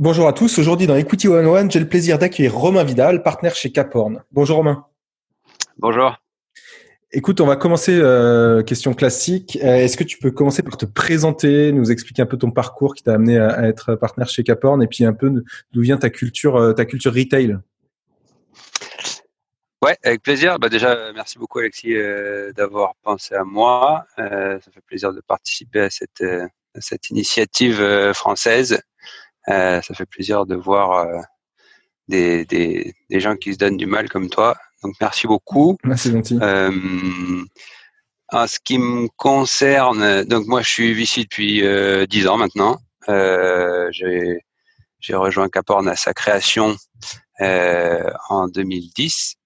Bonjour à tous. Aujourd'hui, dans Equity One One, j'ai le plaisir d'accueillir Romain Vidal, partenaire chez Caporn. Bonjour Romain. Bonjour. Écoute, on va commencer euh, question classique. Euh, est-ce que tu peux commencer par te présenter, nous expliquer un peu ton parcours qui t'a amené à, être partenaire chez Caporn et puis un peu d'où vient ta culture, euh, ta culture retail? Ouais, avec plaisir. Bah déjà, merci beaucoup Alexis d'avoir pensé à moi. ça fait plaisir de participer à cette, à cette initiative française ça fait plaisir de voir euh, des, des, des, gens qui se donnent du mal comme toi. Donc merci beaucoup. Merci gentil. Euh, en ce qui me concerne, donc moi je suis ici depuis euh, 10 ans maintenant. Euh, j'ai, j'ai rejoint Caporn à sa création euh, en 2010.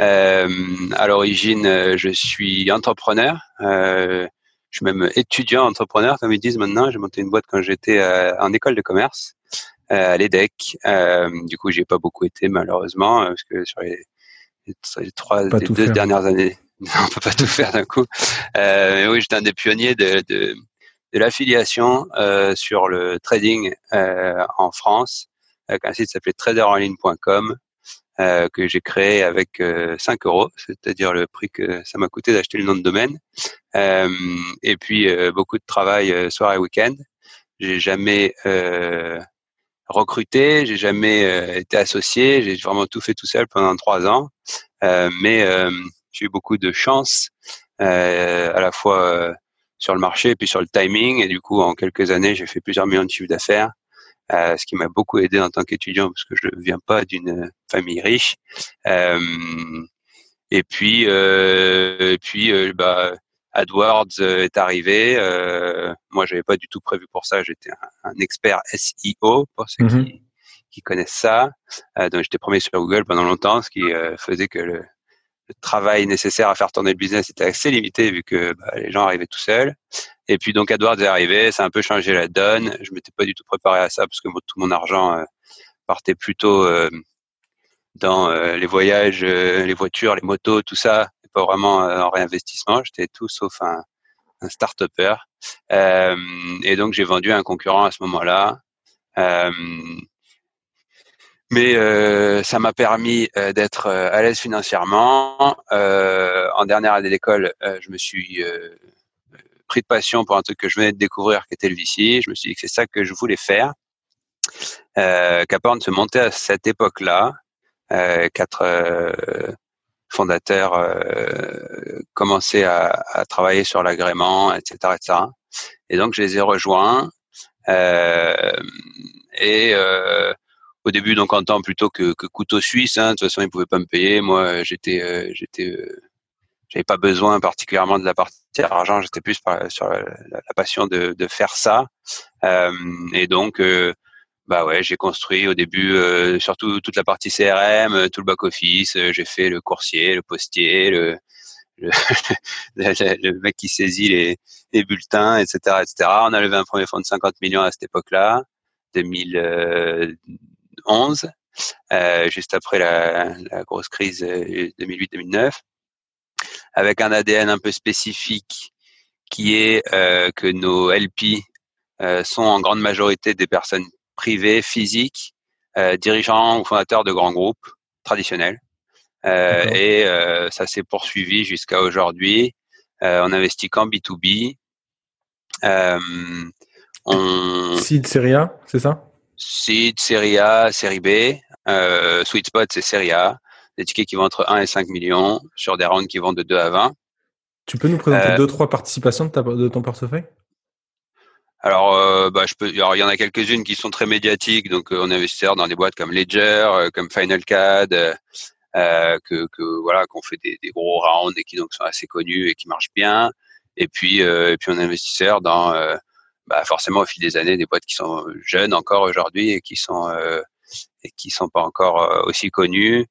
Euh, à l'origine, je suis entrepreneur. Euh, je suis même étudiant entrepreneur, comme ils disent maintenant. J'ai monté une boîte quand j'étais en école de commerce. Euh, à l'EDEC. Euh, du coup, j'ai pas beaucoup été malheureusement parce que sur les, les trois, les deux dernières années, on peut pas tout faire d'un coup. Euh, mais oui, j'étais un des pionniers de, de, de l'affiliation euh, sur le trading euh, en France, avec un site qui s'appelait traderonline.com euh, que j'ai créé avec 5 euros, c'est-à-dire le prix que ça m'a coûté d'acheter le nom de domaine. et puis beaucoup de travail soir et week-end. J'ai jamais recruté, j'ai jamais euh, été associé, j'ai vraiment tout fait tout seul pendant trois ans. Euh, mais euh, j'ai eu beaucoup de chance à la fois sur le marché et puis sur le timing. Et du coup, en quelques années, j'ai fait plusieurs millions de chiffres d'affaires. Euh, ce qui m'a beaucoup aidé en tant qu'étudiant parce que je ne viens pas d'une famille riche. Euh, et puis, euh, et puis, bah, AdWords euh, est arrivé. Euh, moi, j'avais pas du tout prévu pour ça. J'étais un, expert SEO pour ceux mhm. qui, connaissent ça. Euh, donc, j'étais premier sur Google pendant longtemps, ce qui faisait que le, travail nécessaire à faire tourner le business était assez limité vu que bah, les gens arrivaient tout seuls. Et puis donc AdWords est arrivé, ça a un peu changé la donne. Je m'étais pas du tout préparé à ça parce que tout mon argent partait plutôt dans les voyages, les voitures, les motos, tout ça pas vraiment euh, en réinvestissement. J'étais tout sauf un, un start-upper. Euh, et donc, j'ai vendu un concurrent à ce moment-là. Euh, mais ça m'a permis d'être à l'aise financièrement. en dernière année d'école, je me suis pris de passion pour un truc que je venais de découvrir, qui était le VC. Je me suis dit que c'est ça que je voulais faire. Euh, se montait à cette époque-là, quatre fondateurs euh, commençaient à, à, travailler sur l'agrément, etc., etc. Et donc je les ai rejoints. Euh, et euh, au début, donc en temps plutôt que, couteau suisse, hein, de toute façon ils pouvaient pas me payer. Moi, j'étais, euh, j'étais, euh, j'avais pas besoin particulièrement de la partie argent. J'étais plus sur la, la, passion de, de faire ça. et donc bah ouais, j'ai construit au début euh, surtout toute la partie CRM, euh, tout le back office. Euh, j'ai fait le coursier, le postier, le le, le, mec qui saisit les, les, bulletins, etc., etc. On a levé un premier fonds de 50 millions à cette époque-là, 2011, euh, juste après la, la grosse crise 2008-2009, avec un ADN un peu spécifique qui est que nos LP sont en grande majorité des personnes privé, physique, euh, dirigeant ou fondateur de grands groupes traditionnels. Euh, et euh, ça s'est poursuivi jusqu'à aujourd'hui. on investit qu'en B2B. on... Seed, série A, c'est ça? Seed, série A, série B. Sweet Spot, c'est série A. des tickets qui vont entre 1 et 5 millions sur des rounds qui vont de 2 à 20. Tu peux nous présenter deux, trois participations de, ta, de ton portefeuille? Alors, euh, bah, je peux. il y en a quelques-unes qui sont très médiatiques, donc euh, on investit dans des boîtes comme Ledger, euh, comme Final CAD, que, que, voilà, qu'on fait des, gros rounds et qui donc sont assez connus et qui marchent bien. Et puis, et puis on investisseur dans, bah, forcément au fil des années, des boîtes qui sont jeunes encore aujourd'hui et qui sont et qui sont pas encore aussi connues.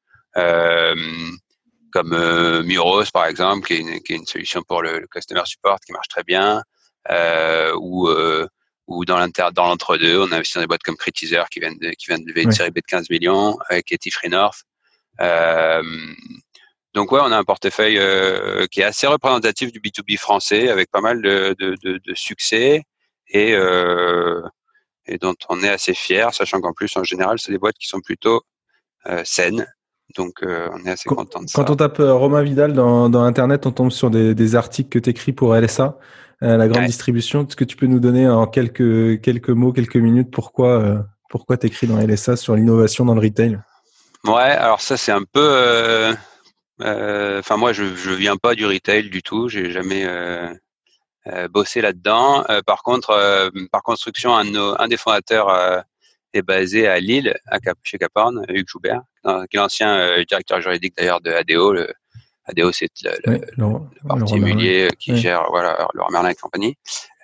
comme Muros par exemple, qui est, une, qui est une solution pour le, customer support qui marche très bien euh, ou euh, ou dans l'inter dans l'entre-deux, on a investi dans des boîtes comme Critizer qui viennent de, qui viennent de lever une série B de 15 millions avec Free North. Euh, donc ouais, on a un portefeuille euh, qui est assez représentatif du B2B français avec pas mal de, de, de, de succès et, euh, et dont on est assez fier, sachant qu'en plus en général c'est des boîtes qui sont plutôt euh, saines. Donc on est assez content de ça. Quand on tape Romain Vidal dans, dans Internet, on tombe sur des, des articles que tu écris pour LSA. Euh, la grande distribution. Est-ce que tu peux nous donner en quelques, quelques mots, quelques minutes pourquoi, euh, pourquoi tu écris dans LSA sur l'innovation dans le retail? Ouais, alors ça c'est un peu. Euh, enfin moi je je viens pas du retail du tout. J'ai jamais bossé là-dedans. par contre, par construction, un, un des fondateurs basé à Lille, à Cap, chez Caporn, Hugues Joubert, qui est l'ancien directeur juridique d'ailleurs de ADO, le, ADO, c'est le, parti immobilier qui gère voilà, le Merlin et compagnie.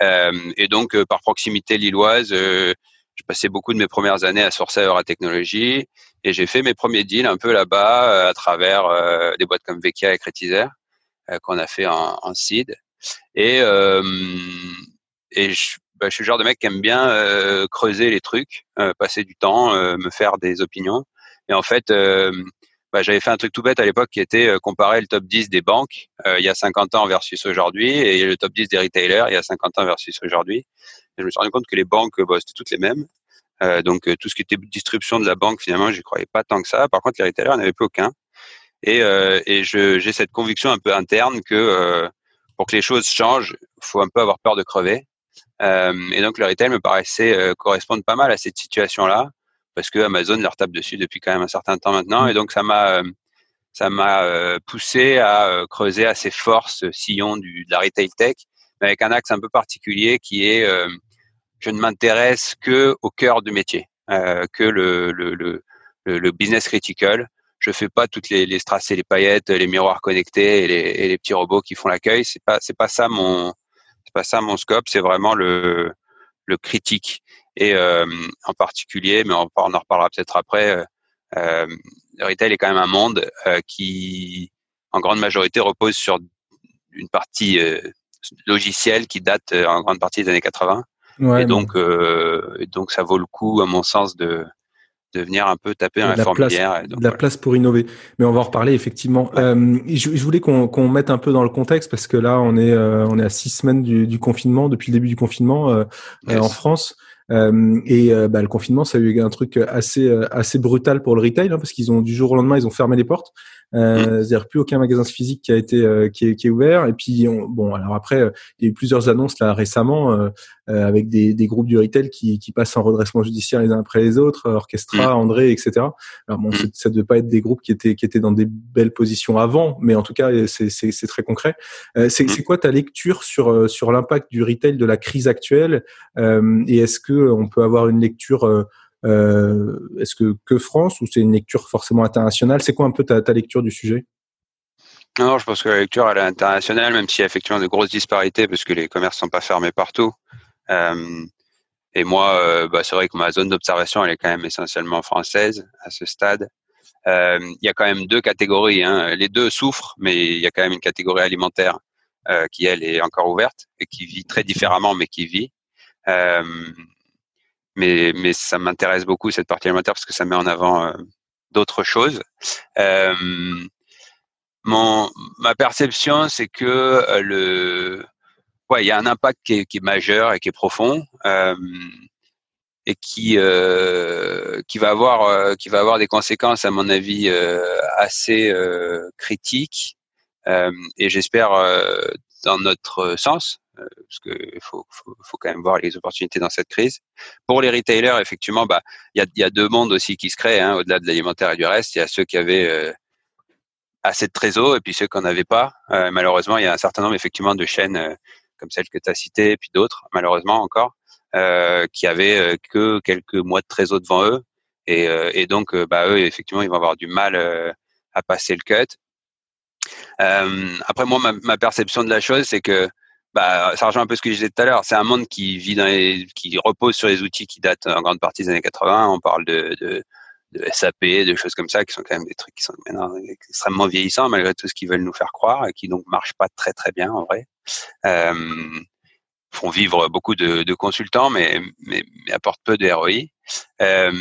Euh, et donc, euh, par proximité lilloise, euh, j'ai passé beaucoup de mes premières années à sourcer à Technologies et j'ai fait mes premiers deals un peu là-bas à travers des boîtes comme Vecchia et Cretizer qu'on a fait en, en seed. Et, et je, bah, je suis le genre de mec qui aime bien creuser les trucs, passer du temps, me faire des opinions. Et en fait, bah, j'avais fait un truc tout bête à l'époque qui était euh, comparer le top 10 des banques euh, il y a 50 ans versus aujourd'hui et le top 10 des retailers il y a 50 ans versus aujourd'hui. Je me suis rendu compte que les banques, bah, c'était toutes les mêmes. Euh, donc tout ce qui était distribution de la banque, finalement, je croyais pas tant que ça. Par contre, les retailers n'avaient plus aucun. Et, et j'ai cette conviction un peu interne que pour que les choses changent, faut un peu avoir peur de crever. Et donc le retail me paraissait correspondre pas mal à cette situation-là parce que Amazon leur tape dessus depuis quand même un certain temps maintenant. Mmh. Et donc, ça m'a, euh, ça m'a euh, poussé à euh, creuser assez fort ce sillon du, de la retail tech, mais avec un axe un peu particulier qui est, je ne m'intéresse que au cœur du métier, que le, le, le, le, business critical. Je fais pas toutes les, les strass et les paillettes, les miroirs connectés et les, et les petits robots qui font l'accueil. C'est pas, c'est pas ça mon, pas ça mon scope. C'est vraiment le, le critique. Et euh, en particulier, mais on, en reparlera peut-être après, euh, euh, le retail est quand même un monde qui, en grande majorité, repose sur une partie logicielle qui date en grande partie des années 80. et donc, donc, ça vaut le coup, à mon sens, de, de venir un peu taper un formulaire. de la place pour innover. Mais on va en reparler effectivement. je, voulais qu'on mette un peu dans le contexte parce que là, on est, on est à six semaines du, confinement, depuis le début du confinement en France. Euh, et euh, bah, le confinement, ça a eu un truc assez euh, assez brutal pour le retail hein, parce qu'ils ont du jour au lendemain, ils ont fermé les portes. Euh, mmh. C'est-à-dire plus aucun magasin physique qui a été qui est, qui, est, ouvert. Et puis bon, alors après, il y a eu plusieurs annonces là récemment avec des, des, groupes du retail qui, qui passent en redressement judiciaire les uns après les autres, Orchestra, mmh. André, etc. Alors bon, mmh. ça ne devait pas être des groupes qui étaient qui étaient dans des belles positions avant, mais en tout cas, c'est très concret. c'est quoi ta lecture sur sur l'impact du retail de la crise actuelle? Et est-ce que on peut avoir une lecture euh, euh, Est-ce que que France ou c'est une lecture forcément internationale? C'est quoi un peu ta, lecture du sujet? Non, je pense que la lecture elle est internationale, même s'il y a effectivement de grosses disparités parce que les commerces sont pas fermés partout. Euh, et moi, bah, c'est vrai que ma zone d'observation elle est quand même essentiellement française à ce stade. il y a quand même deux catégories. Hein. Les deux souffrent, mais il y a quand même une catégorie alimentaire qui elle est encore ouverte et qui vit très différemment, mais qui vit mais, mais ça m'intéresse beaucoup cette partie alimentaire parce que ça met en avant euh, d'autres choses. Euh, mon, ma perception, c'est que euh, le, ouais, il y a un impact qui est, qui est majeur et qui est profond euh, et qui euh, qui va avoir qui va avoir des conséquences à mon avis assez critiques et j'espère dans notre sens euh, parce qu'il faut, faut, faut, quand même voir les opportunités dans cette crise. Pour les retailers, effectivement, bah, il y a, y a deux mondes aussi qui se créent, hein, au-delà de l'alimentaire et du reste. Il y a ceux qui avaient euh, assez de trésor et puis ceux qu'on n'avait pas. malheureusement, il y a un certain nombre effectivement de chaînes comme celle que tu as citée, puis d'autres, malheureusement encore, qui avaient que quelques mois de trésor devant eux. Et, et donc, bah, eux, effectivement, ils vont avoir du mal à passer le cut. après, moi, ma, ma, perception de la chose, c'est que bah, ça rejoint un peu ce que je disais tout à l'heure. C'est un monde qui vit dans les, qui repose sur les outils qui datent en grande partie des années 80. On parle de, de, de SAP, de choses comme ça, qui sont quand même des trucs qui sont maintenant extrêmement vieillissants malgré tout ce qu'ils veulent nous faire croire et qui donc marchent pas très très bien en vrai. Euh, font vivre beaucoup de, de consultants, mais, mais, mais, apportent peu de ROI. Euh,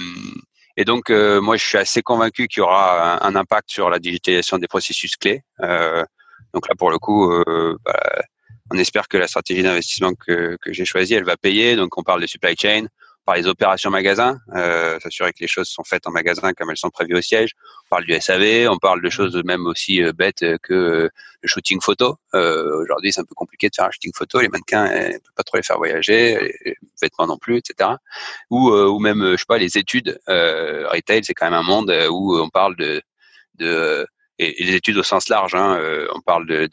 et donc, euh, moi, je suis assez convaincu qu'il y aura un, impact sur la digitalisation des processus clés. Euh, donc là, pour le coup, euh, bah, on espère que la stratégie d'investissement que, que j'ai choisie, elle va payer. Donc, on parle de supply chain, on parle des opérations magasin, euh, s'assurer que les choses sont faites en magasin comme elles sont prévues au siège. On parle du SAV, on parle de choses même aussi euh, bêtes que euh, le shooting photo. Euh, Aujourd'hui, c'est un peu compliqué de faire un shooting photo. Les mannequins, on peut pas trop les faire voyager, les vêtements non plus, etc. Ou, euh, ou même, je sais pas, les études. retail, c'est quand même un monde où on parle de, de et, les études au sens large. Hein, on parle de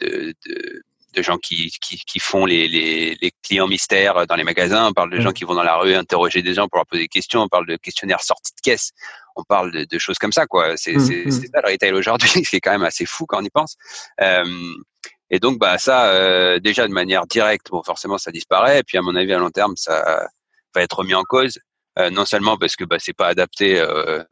de, de, de gens qui, qui, qui font les, les, les, clients mystères dans les magasins, on parle de gens qui vont dans la rue interroger des gens pour leur poser des questions, on parle de questionnaires sortis de caisse, on parle de, de choses comme ça. quoi. C'est mmh, mmh. ça le retail aujourd'hui, c'est quand même assez fou quand on y pense. Euh, et donc, bah ça, euh, déjà de manière directe, bon, forcément, ça disparaît. Et puis, à mon avis, à long terme, ça va être remis en cause. Euh, non seulement parce que bah, c'est pas adapté euh,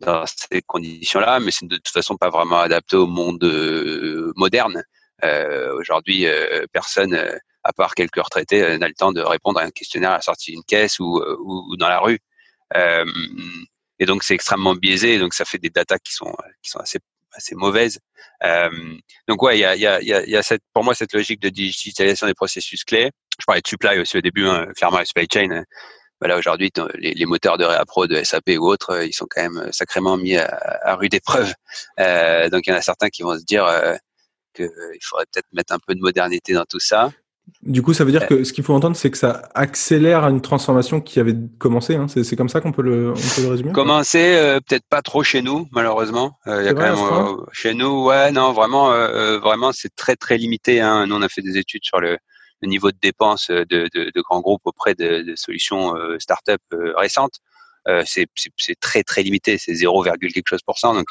dans ces conditions-là, mais c'est de toute façon pas vraiment adapté au monde euh, moderne. Euh, Aujourd'hui, euh, personne, à part quelques retraités, n'a le temps de répondre à un questionnaire à la sortie d'une caisse ou, dans la rue. et donc, c'est extrêmement biaisé. Donc, ça fait des datas qui sont qui sont assez assez mauvaises. donc, ouais, il y a, y, a, y a cette, pour moi cette logique de digitalisation des processus clés. Je parlais de supply aussi au début, hein, clairement, la supply chain voilà, aujourd'hui, les, les, moteurs de réappro de SAP ou autres, ils sont quand même sacrément mis à, à rude épreuve. Euh, donc, il y en a certains qui vont se dire, euh, il faudrait peut-être mettre un peu de modernité dans tout ça. Du coup, ça veut dire que ce qu'il faut entendre, c'est que ça accélère une transformation qui avait commencé. Hein. C'est comme ça qu'on peut, le, peut le résumer. Commencer, euh, peut-être pas trop chez nous, malheureusement. Euh, il y a quand même euh, chez nous, ouais, non, vraiment, vraiment, c'est très très limité. Hein. Nous, on a fait des études sur le, niveau de dépenses de, de, de, grands groupes auprès de, de solutions start-up récentes. c'est très très limité. C'est 0, quelque chose pour cent. Donc,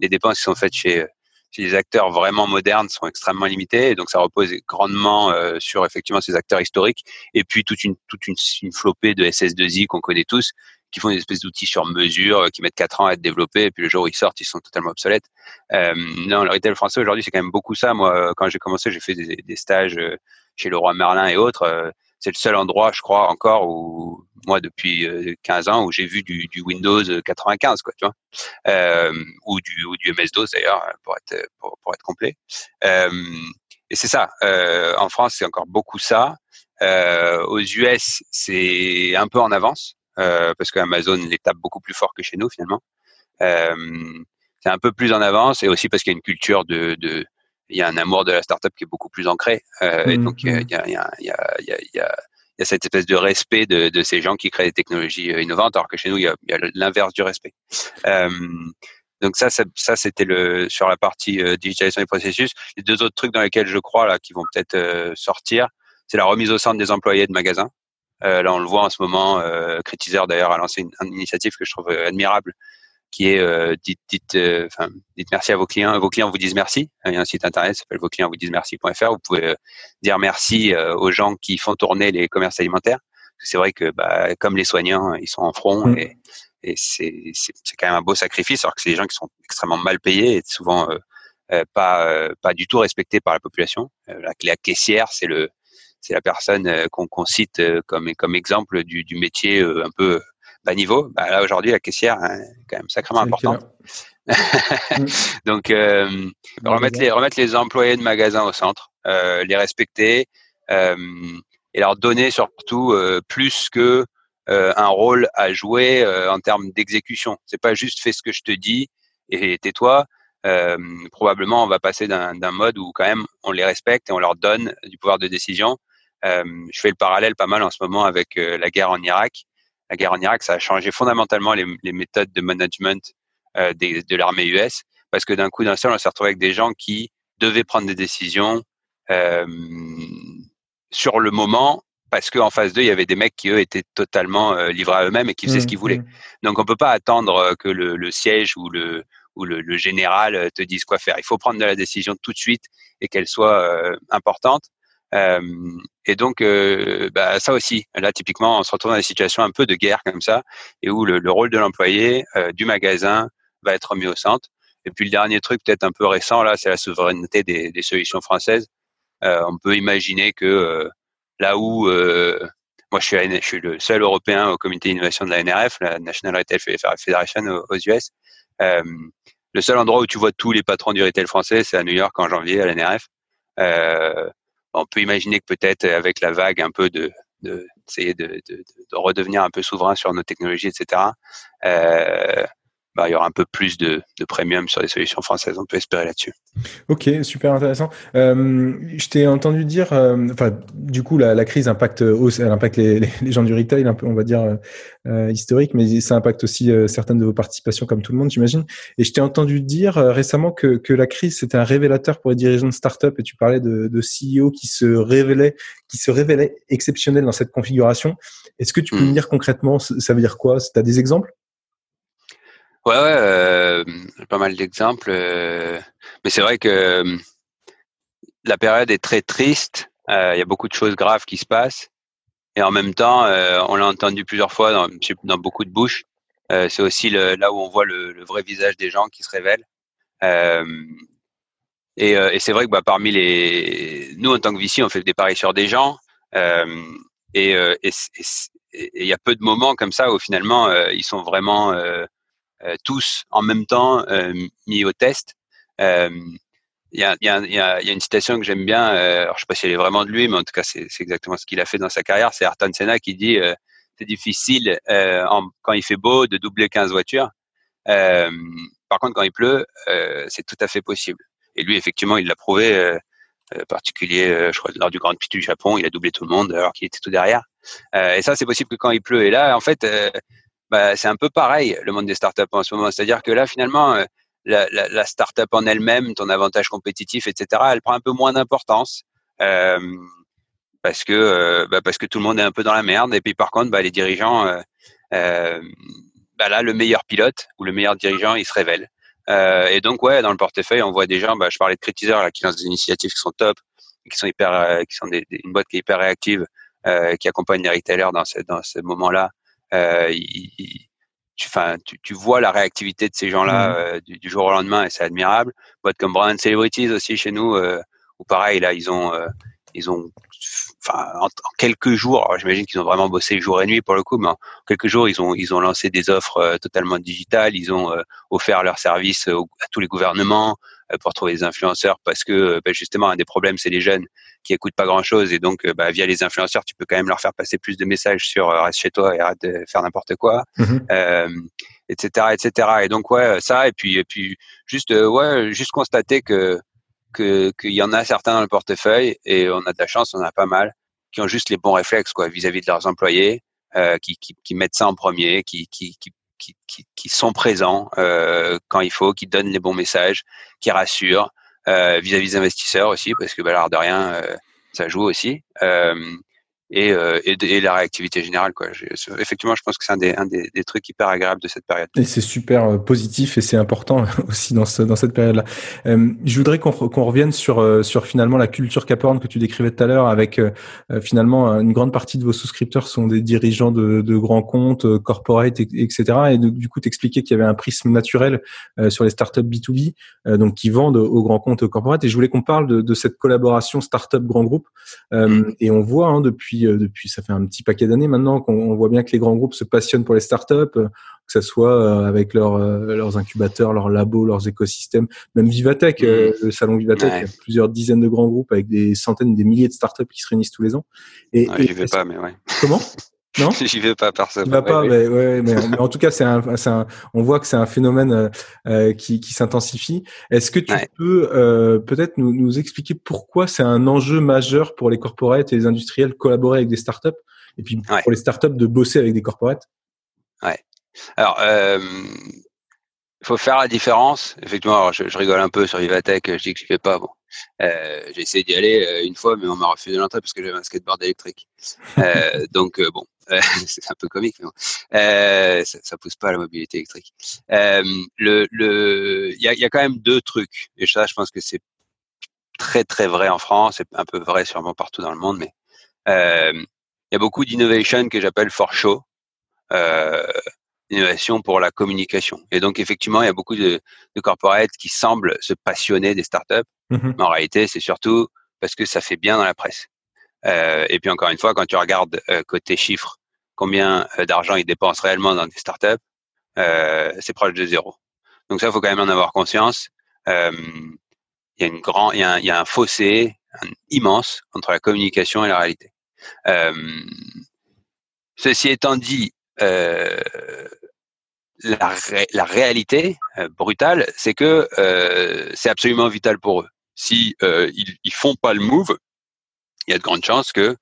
les dépenses qui sont faites chez les acteurs vraiment modernes sont extrêmement limités, donc ça repose grandement euh, sur effectivement ces acteurs historiques, et puis toute une toute une, une flopée de SS2I qu'on connaît tous, qui font des espèces d'outils sur mesure, euh, qui mettent quatre ans à être développés, et puis le jour où ils sortent, ils sont totalement obsolètes. Euh, non, le retail français aujourd'hui, c'est quand même beaucoup ça. Moi, quand j'ai commencé, j'ai fait des, des, stages euh, chez Leroy Merlin et autres c'est le seul endroit, je crois, encore où moi depuis 15 euh, ans où j'ai vu du, Windows 95, quoi, tu vois, euh, ou du ou du MS-DOS d'ailleurs pour être complet. Euh, et c'est ça. Euh, en France, c'est encore beaucoup ça. Euh, aux US, c'est un peu en avance parce qu'Amazon les tape beaucoup plus fort que chez nous finalement. c'est un peu plus en avance et aussi parce qu'il y a une culture de il y a un amour de la startup qui est beaucoup plus ancré. Euh, et donc, il y a, y, a, y, a, y, a, y, a, y a cette espèce de respect de, de, ces gens qui créent des technologies euh, innovantes, alors que chez nous, il y a, l'inverse du respect. Euh, donc ça, ça, ça c'était le sur la partie euh, digitalisation des processus. Les deux autres trucs dans lesquels je crois là, qui vont peut-être sortir, c'est la remise au centre des employés de magasins. Là, on le voit en ce moment. Euh, Critizer d'ailleurs a lancé une, une, initiative que je trouve admirable, qui est euh, dites, dites, euh, enfin, dites merci à vos clients. Vos clients vous disent merci. Il y a un site internet qui s'appelle vos clients vous disent merci.fr. Vous pouvez euh, dire merci aux gens qui font tourner les commerces alimentaires. C'est vrai que bah, comme les soignants, ils sont en front mm. et, et c'est quand même un beau sacrifice, alors que c'est des gens qui sont extrêmement mal payés et souvent pas pas du tout respectés par la population. la, la caissière, c'est le c'est la personne qu'on qu cite comme comme exemple du, du métier un peu bas niveau, bah là aujourd'hui la caissière hein, est quand même sacrément importante. Donc euh, remettre les remettre les employés de magasins au centre, euh, les respecter euh, et leur donner surtout euh, plus que euh, un rôle à jouer euh, en termes d'exécution. C'est pas juste fais ce que je te dis et tais-toi. probablement on va passer d'un mode où quand même on les respecte et on leur donne du pouvoir de décision. je fais le parallèle pas mal en ce moment avec la guerre en Irak la guerre en Irak, ça a changé fondamentalement les, les méthodes de management de l'armée US, parce que d'un coup d'un seul, on s'est retrouvé avec des gens qui devaient prendre des décisions sur le moment parce qu'en face d'eux, il y avait des mecs qui, eux, étaient totalement livrés à eux-mêmes et qui faisaient ce mmh, qu'ils voulaient. Mmh. Donc, on peut pas attendre que le, le siège ou le, ou le, le, général te dise quoi faire. Il faut prendre de la décision tout de suite et qu'elle soit importante. Euh, et donc, euh, bah, ça aussi, là, typiquement, on se retrouve dans des situations un peu de guerre comme ça, et où le, le rôle de l'employé, euh, du magasin, va être mis au centre. Et puis le dernier truc, peut-être un peu récent, là, c'est la souveraineté des, des solutions françaises. on peut imaginer que là où moi, je suis, je suis, le seul Européen au comité d'innovation de la NRF, la National Retail Federation aux, US. Euh, le seul endroit où tu vois tous les patrons du retail français, c'est à New York en janvier à la NRF. On peut imaginer que peut-être avec la vague un peu de, de de, de, de, redevenir un peu souverain sur nos technologies, etc. bah, il y aura un peu plus de, de premium sur les solutions françaises. On peut espérer là-dessus. Ok, super intéressant. Euh, je t'ai entendu dire, euh, enfin, du coup, la, la, crise impacte, elle impacte les, les, gens du retail, un peu, on va dire euh, euh historique, mais ça impacte aussi euh, certaines de vos participations, comme tout le monde, j'imagine. Et je t'ai entendu dire récemment que, que la crise c'était un révélateur pour les dirigeants de start-up, et tu parlais de, de CEO qui se révélaient, qui se révélaient exceptionnels dans cette configuration. Est-ce que tu peux hmm. me dire concrètement, ça veut dire quoi? Tu as des exemples? Ouais, ouais, euh, pas mal d'exemples. Euh, mais c'est vrai que euh, la période est très triste. Il y a beaucoup de choses graves qui se passent. Et en même temps, on l'a entendu plusieurs fois dans, dans beaucoup de bouches. c'est aussi le, là où on voit le, le, vrai visage des gens qui se révèlent. et, et c'est vrai que bah, parmi les, nous en tant que VC, on fait des paris sur des gens. et il y a peu de moments comme ça où finalement ils sont vraiment euh, tous en même temps euh, mis au test. Euh, il y a, une citation que j'aime bien. alors je sais pas si elle est vraiment de lui, mais en tout cas c'est exactement ce qu'il a fait dans sa carrière. C'est Ayrton Senna qui dit c'est difficile quand il fait beau de doubler 15 voitures. par contre, quand il pleut, c'est tout à fait possible. Et lui, effectivement, il l'a prouvé. Euh, particulier, je crois, lors du Grand Prix du Japon, il a doublé tout le monde alors qu'il était tout derrière. et ça, c'est possible que quand il pleut. Et là, en fait, bah, c'est un peu pareil le monde des startups en ce moment. C'est-à-dire que là, finalement, euh, la, startup en elle-même, ton avantage compétitif, etc., elle prend un peu moins d'importance. Euh, parce que euh, bah, parce que tout le monde est un peu dans la merde et puis par contre bah, les dirigeants bah, là le meilleur pilote ou le meilleur dirigeant il se révèle et donc ouais dans le portefeuille on voit des gens bah, je parlais de Critizer là qui lancent des initiatives qui sont top qui sont hyper qui sont une boîte qui est hyper réactive qui accompagne les retailers dans ce dans ce moment euh, tu, tu, tu, vois la réactivité de ces gens-là mmh. euh, du, jour au lendemain et c'est admirable. Boîtes comme Brand Celebrities aussi chez nous, euh, où pareil là ils ont ils ont enfin en, quelques jours, j'imagine qu'ils ont vraiment bossé jour et nuit pour le coup, mais en quelques jours ils ont ils ont lancé des offres totalement digitales, ils ont offert leurs services à tous les gouvernements pour trouver des influenceurs parce que ben, justement un des problèmes c'est les jeunes qui écoutent pas grand chose et donc euh, bah, via les influenceurs tu peux quand même leur faire passer plus de messages sur euh, reste chez toi et arrête de faire n'importe quoi mhm. euh, etc etc et donc ouais ça et puis et puis juste euh, ouais juste constater que que qu'il y en a certains dans le portefeuille et on a de la chance on en a pas mal qui ont juste les bons réflexes quoi vis-à-vis de leurs employés euh, qui, qui, qui mettent ça en premier qui qui qui qui, sont présents euh, quand il faut, qui donnent les bons messages, qui rassurent, euh, vis-à-vis des investisseurs aussi, parce que bah, l'art de rien, euh, ça joue aussi. Et, euh, et, et, la réactivité générale. Quoi. Effectivement, je pense que c'est un, des, un des, des, trucs hyper agréables de cette période. Et c'est super euh, positif et c'est important aussi dans, ce, dans cette période-là. Euh, je voudrais qu'on qu'on revienne sur, euh, sur finalement la culture Caporn que tu décrivais tout à l'heure, avec euh, finalement une grande partie de vos souscripteurs sont des dirigeants de, de grands comptes, corporate, etc. Et du coup, t'expliquais qu'il y avait un prisme naturel sur les startups B2B, donc qui vendent aux grands comptes aux corporate. Et je voulais qu'on parle de, de, cette collaboration startup grand groupe. Mmh. Et on voit hein, depuis euh, depuis, ça fait un petit paquet d'années maintenant qu'on voit bien que les grands groupes se passionnent pour les startups, euh, que ce soit euh, avec leurs leurs incubateurs, leurs labos, leurs écosystèmes, même Vivatech, mmh. le salon Vivatech, il y a plusieurs dizaines de grands groupes avec des centaines, des milliers de startups qui se réunissent tous les ans. Et, ouais, j'y vais pas, mais ouais. Comment? non J'y vais pas personne. Va pas, mais, ouais, mais, en tout cas, c'est un, un, on voit que c'est un phénomène euh, euh, qui, qui s'intensifie. Est-ce que tu peux euh, peut-être nous, nous expliquer pourquoi c'est un enjeu majeur pour les corporates et les industriels collaborer avec des startups et puis pour les startups de bosser avec des corporates? Ouais. Alors, euh, il faut faire la différence. Effectivement, je, rigole un peu sur Vivatech, je dis que je fais pas. Bon, euh, j'ai essayé d'y aller euh, une fois, mais on m'a refusé l'entrée parce que j'avais un skateboard électrique. Euh, donc bon, c'est un peu comique, mais bon. ça, ça pousse pas à la mobilité électrique. le, le, il y a, y a, quand même deux trucs, et ça, je pense que c'est très très vrai en France, et un peu vrai sûrement partout dans le monde, mais il y a beaucoup d'innovation que j'appelle for show. Euh, innovation pour la communication. Et donc, effectivement, il y a beaucoup de, de corporates qui semblent se passionner des startups. Mm Mais en réalité, c'est surtout parce que ça fait bien dans la presse. Euh, et puis, encore une fois, quand tu regardes euh, côté chiffres, combien euh, d'argent ils dépensent réellement dans des startups, c'est proche de zéro. Donc ça, il faut quand même en avoir conscience. Il y a une grand, il y a un, y a un fossé immense entre la communication et la réalité. ceci étant dit, euh, la, la, réalité brutale, c'est que euh, c'est absolument vital pour eux. Si ils, ils font pas le move, il y a de grandes chances que,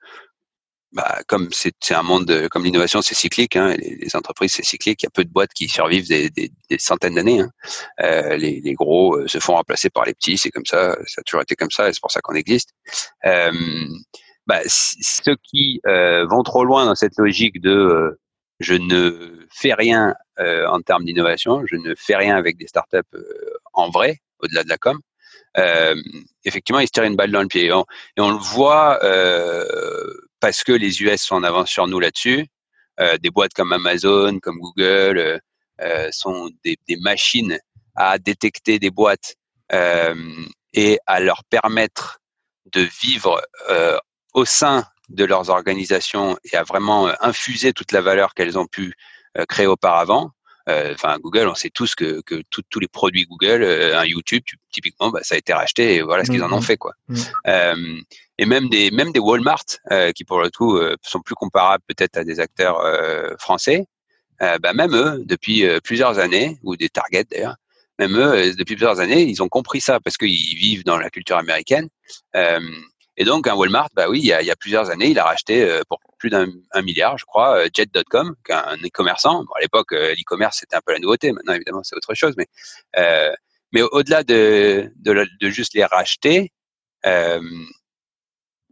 bah, comme c'est un monde, comme l'innovation c'est cyclique, hein, les, entreprises c'est cyclique, il y a peu de boîtes qui survivent des, des, des centaines d'années. Hein. Euh, les, les, gros se font remplacer par les petits, c'est comme ça, ça a toujours été comme ça, et c'est pour ça qu'on existe. Euh, bah, ceux qui vont trop loin dans cette logique de je ne fais rien euh, en termes d'innovation, je ne fais rien avec des startups euh, en vrai, au-delà de la com. Euh, effectivement, ils se tirent une balle dans le pied. Et on, le voit parce que les US sont en avance sur nous là-dessus. des boîtes comme Amazon, comme Google sont des, machines à détecter des boîtes et à leur permettre de vivre au sein de leurs organisations et à vraiment euh, infuser toute la valeur qu'elles ont pu euh, créer auparavant. Euh, enfin, Google, on sait tous que, que tous les produits Google, un YouTube, typiquement, bah, ça a été racheté et voilà ce qu'ils en ont mmh fait, quoi. Mmh. et même des même des Walmart, qui pour le coup sont plus comparables peut-être à des acteurs français, bah, même eux, depuis plusieurs années, ou des Target d'ailleurs, même eux, depuis plusieurs années, ils ont compris ça parce qu'ils vivent dans la culture américaine. Et donc, un Walmart, bah oui, il y a, il y a plusieurs années, il a racheté euh, pour plus d'un milliard, je crois, euh, Jet.com, un e-commerçant. Bon, à l'époque, euh, l'e-commerce, c'était un peu la nouveauté. Maintenant, évidemment, c'est autre chose. Mais, euh, mais au-delà de, de, de, juste les racheter, euh,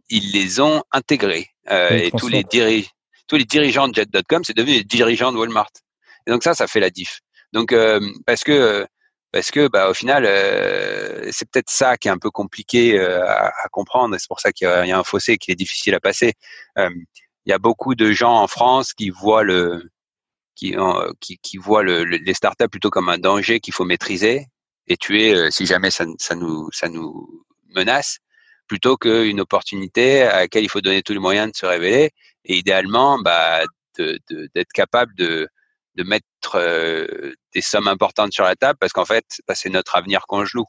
ils les ont intégrés. et tous les, diri tous les dirigeants de Jet.com, c'est devenu les dirigeants de Walmart. Et donc ça, ça fait la diff. Donc, parce que parce que bah, au final, c'est peut-être ça qui est un peu compliqué à, à, comprendre. C'est pour ça qu'il y, a un fossé qui est difficile à passer. Euh, il y a beaucoup de gens en France qui voient le qui, qui, qui voient le, les startups plutôt comme un danger qu'il faut maîtriser et tuer si jamais ça, ça, nous ça nous menace, plutôt qu'une opportunité à laquelle il faut donner tous les moyens de se révéler et idéalement bah, d'être de, d'être capable de de mettre euh, des sommes importantes sur la table parce qu'en fait, bah, c'est notre avenir qu'on joue.